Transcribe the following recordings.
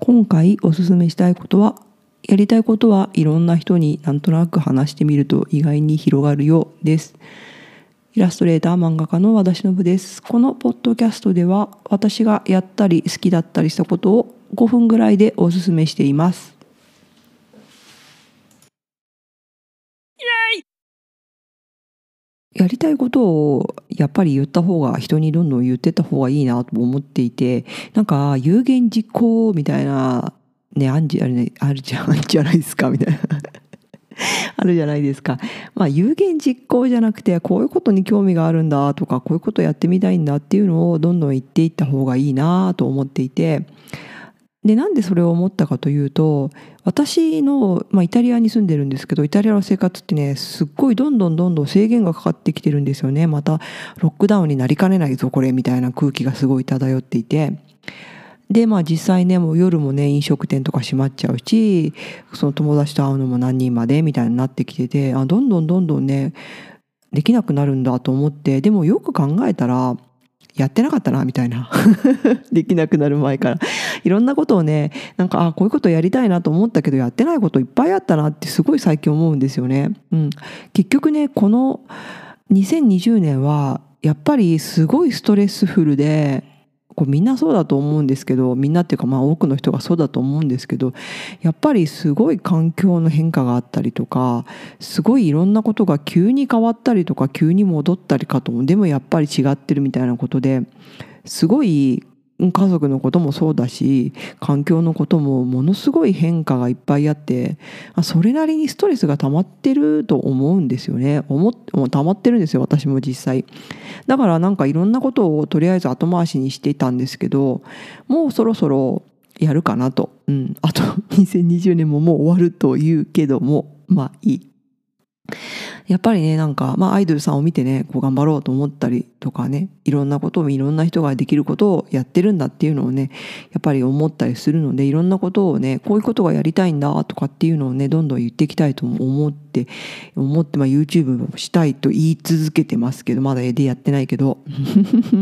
今回おすすめしたいことはやりたいことはいろんな人になんとなく話してみると意外に広がるようです。イラストレーター漫画家の和田忍です。このポッドキャストでは私がやったり好きだったりしたことを5分ぐらいでおすすめしています。やりたいことをやっぱり言った方が人にどんどん言ってた方がいいなと思っていてなんか有言実行みたいなねあんじある,、ね、あるじゃん じゃないですかみたいな あるじゃないですか。まあ有言実行じゃなくてこういうことに興味があるんだとかこういうことやってみたいんだっていうのをどんどん言っていった方がいいなと思っていてでなんでそれを思ったかというと私の、まあ、イタリアに住んでるんですけどイタリアの生活ってねすっごいどんどんどんどん制限がかかってきてるんですよね。またロックダウンになりかねないぞこれみたいな空気がすごい漂っていて。でまあ実際ねもう夜もね飲食店とか閉まっちゃうしその友達と会うのも何人までみたいになってきててあどんどんどんどんねできなくなるんだと思ってでもよく考えたらやってなかったなみたいな。できなくなる前から。いろんなことをねなんかあこういうことやりたいなと思ったけどやってないこといっぱいあったなってすごい最近思うんですよね。うん、結局ねこの2020年はやっぱりすごいストレスフルでこうみんなそうだと思うんですけどみんなっていうかまあ多くの人がそうだと思うんですけどやっぱりすごい環境の変化があったりとかすごいいろんなことが急に変わったりとか急に戻ったりかとでもやっぱり違ってるみたいなことですごい家族のこともそうだし環境のこともものすごい変化がいっぱいあってそれなりにストレスが溜まってると思うんですよね。思溜まってるんですよ私も実際。だからなんかいろんなことをとりあえず後回しにしていたんですけどもうそろそろやるかなと、うん、あと2020年ももう終わるというけどもまあいい。やっぱりねなんか、まあ、アイドルさんを見てねこう頑張ろうと思ったりとかねいろんなことをいろんな人ができることをやってるんだっていうのをねやっぱり思ったりするのでいろんなことをねこういうことがやりたいんだとかっていうのをねどんどん言っていきたいと思って思って、まあ、YouTube もしたいと言い続けてますけどまだ絵でやってないけど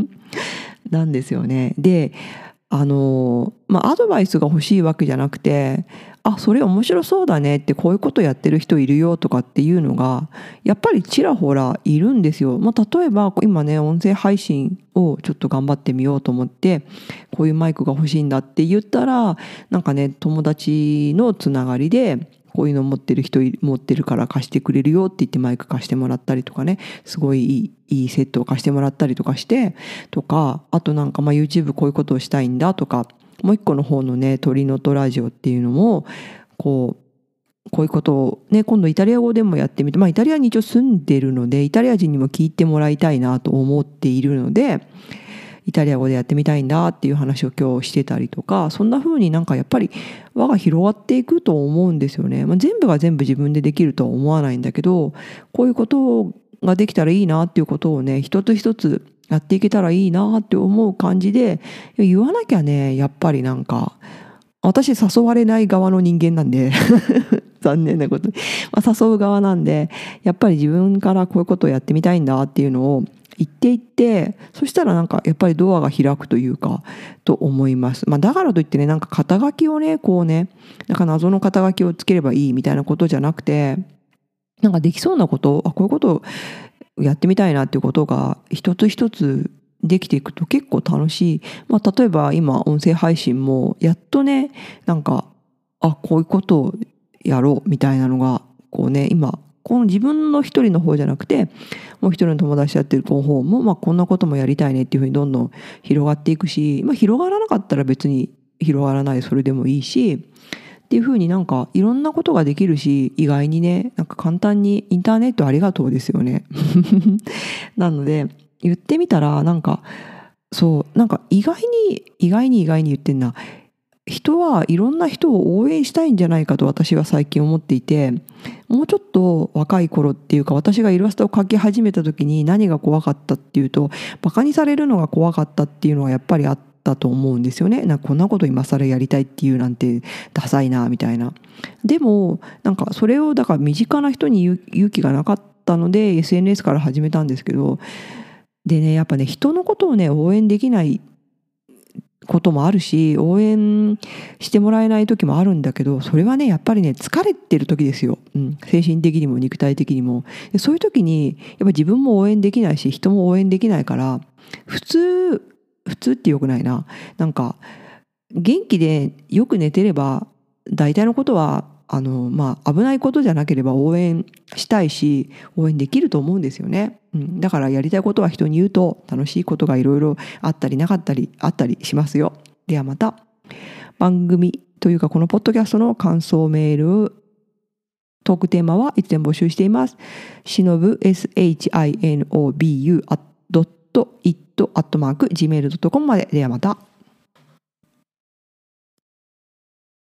なんですよね。であのまあアドバイスが欲しいわけじゃなくてあそれ面白そうだねってこういうことやってる人いるよとかっていうのがやっぱりちらほらいるんですよ。まあ、例えば今ね音声配信をちょっと頑張ってみようと思ってこういうマイクが欲しいんだって言ったらなんかね友達のつながりでこういうの持ってる人持ってるから貸してくれるよって言ってマイク貸してもらったりとかね。すごいいいいいセットを貸してもらったりとかしてとかあとなんかまあ YouTube こういうことをしたいんだとかもう一個の方のね鳥のとラジオっていうのもこうこういうことをね今度イタリア語でもやってみてまあイタリアに一応住んでるのでイタリア人にも聞いてもらいたいなと思っているのでイタリア語でやってみたいんだっていう話を今日してたりとかそんな風になんかやっぱり輪が広がっていくと思うんですよね、まあ、全部が全部自分でできるとは思わないんだけどこういうことができたらいいなっていうことをね一つ一つやっていけたらいいなって思う感じで言わなきゃねやっぱりなんか私誘われない側の人間なんで 残念なことに、まあ、誘う側なんでやっぱり自分からこういうことをやってみたいんだっていうのを言っていってそしたらなんかやっぱりドアが開くというかと思います、まあ、だからといってねなんか肩書きをねこうねなんか謎の肩書きをつければいいみたいなことじゃなくてなんかできそうなことあこういうことをやってみたいなっていうことが一つ一つできていくと結構楽しい。まあ、例えば今音声配信もやっとね、なんか、あ、こういうことをやろうみたいなのが、こうね、今、この自分の一人の方じゃなくて、もう一人の友達やってる方も、まあこんなこともやりたいねっていうふうにどんどん広がっていくし、まあ広がらなかったら別に広がらないそれでもいいし、っていうふうになんかいろんなことができるし意外にねなんか簡単にインターネットありがとうですよね。なので言ってみたらなんかそうなんか意外に意外に意外に言ってんな人はいろんな人を応援したいんじゃないかと私は最近思っていてもうちょっと若い頃っていうか私がイラストを描き始めた時に何が怖かったっていうとバカにされるのが怖かったっていうのはやっぱりあったと思うんですよね。なんかこんなこと今更やりたいっていうなんてダサいなみたいな。でもなんかそれをだから身近な人に勇気がなかったので SNS から始めたんですけど。でねやっぱね人のことをね応援できないこともあるし応援してもらえない時もあるんだけどそれはねやっぱりね疲れてる時ですよ、うん、精神的にも肉体的にも。でそういう時にやっぱ自分も応援できないし人も応援できないから普通普通ってよくないな。なんか元気でよく寝てれば大体のことはあのまあ危ないことじゃなければ応援したいし応援できると思うんですよね、うん、だからやりたいことは人に言うと楽しいことがいろいろあったりなかったりあったりしますよ。ではまた番組というかこのポッドキャストの感想メールトークテーマはいつでも募集しています。しのぶ shinobu.it.gmail.com まで。ではまた。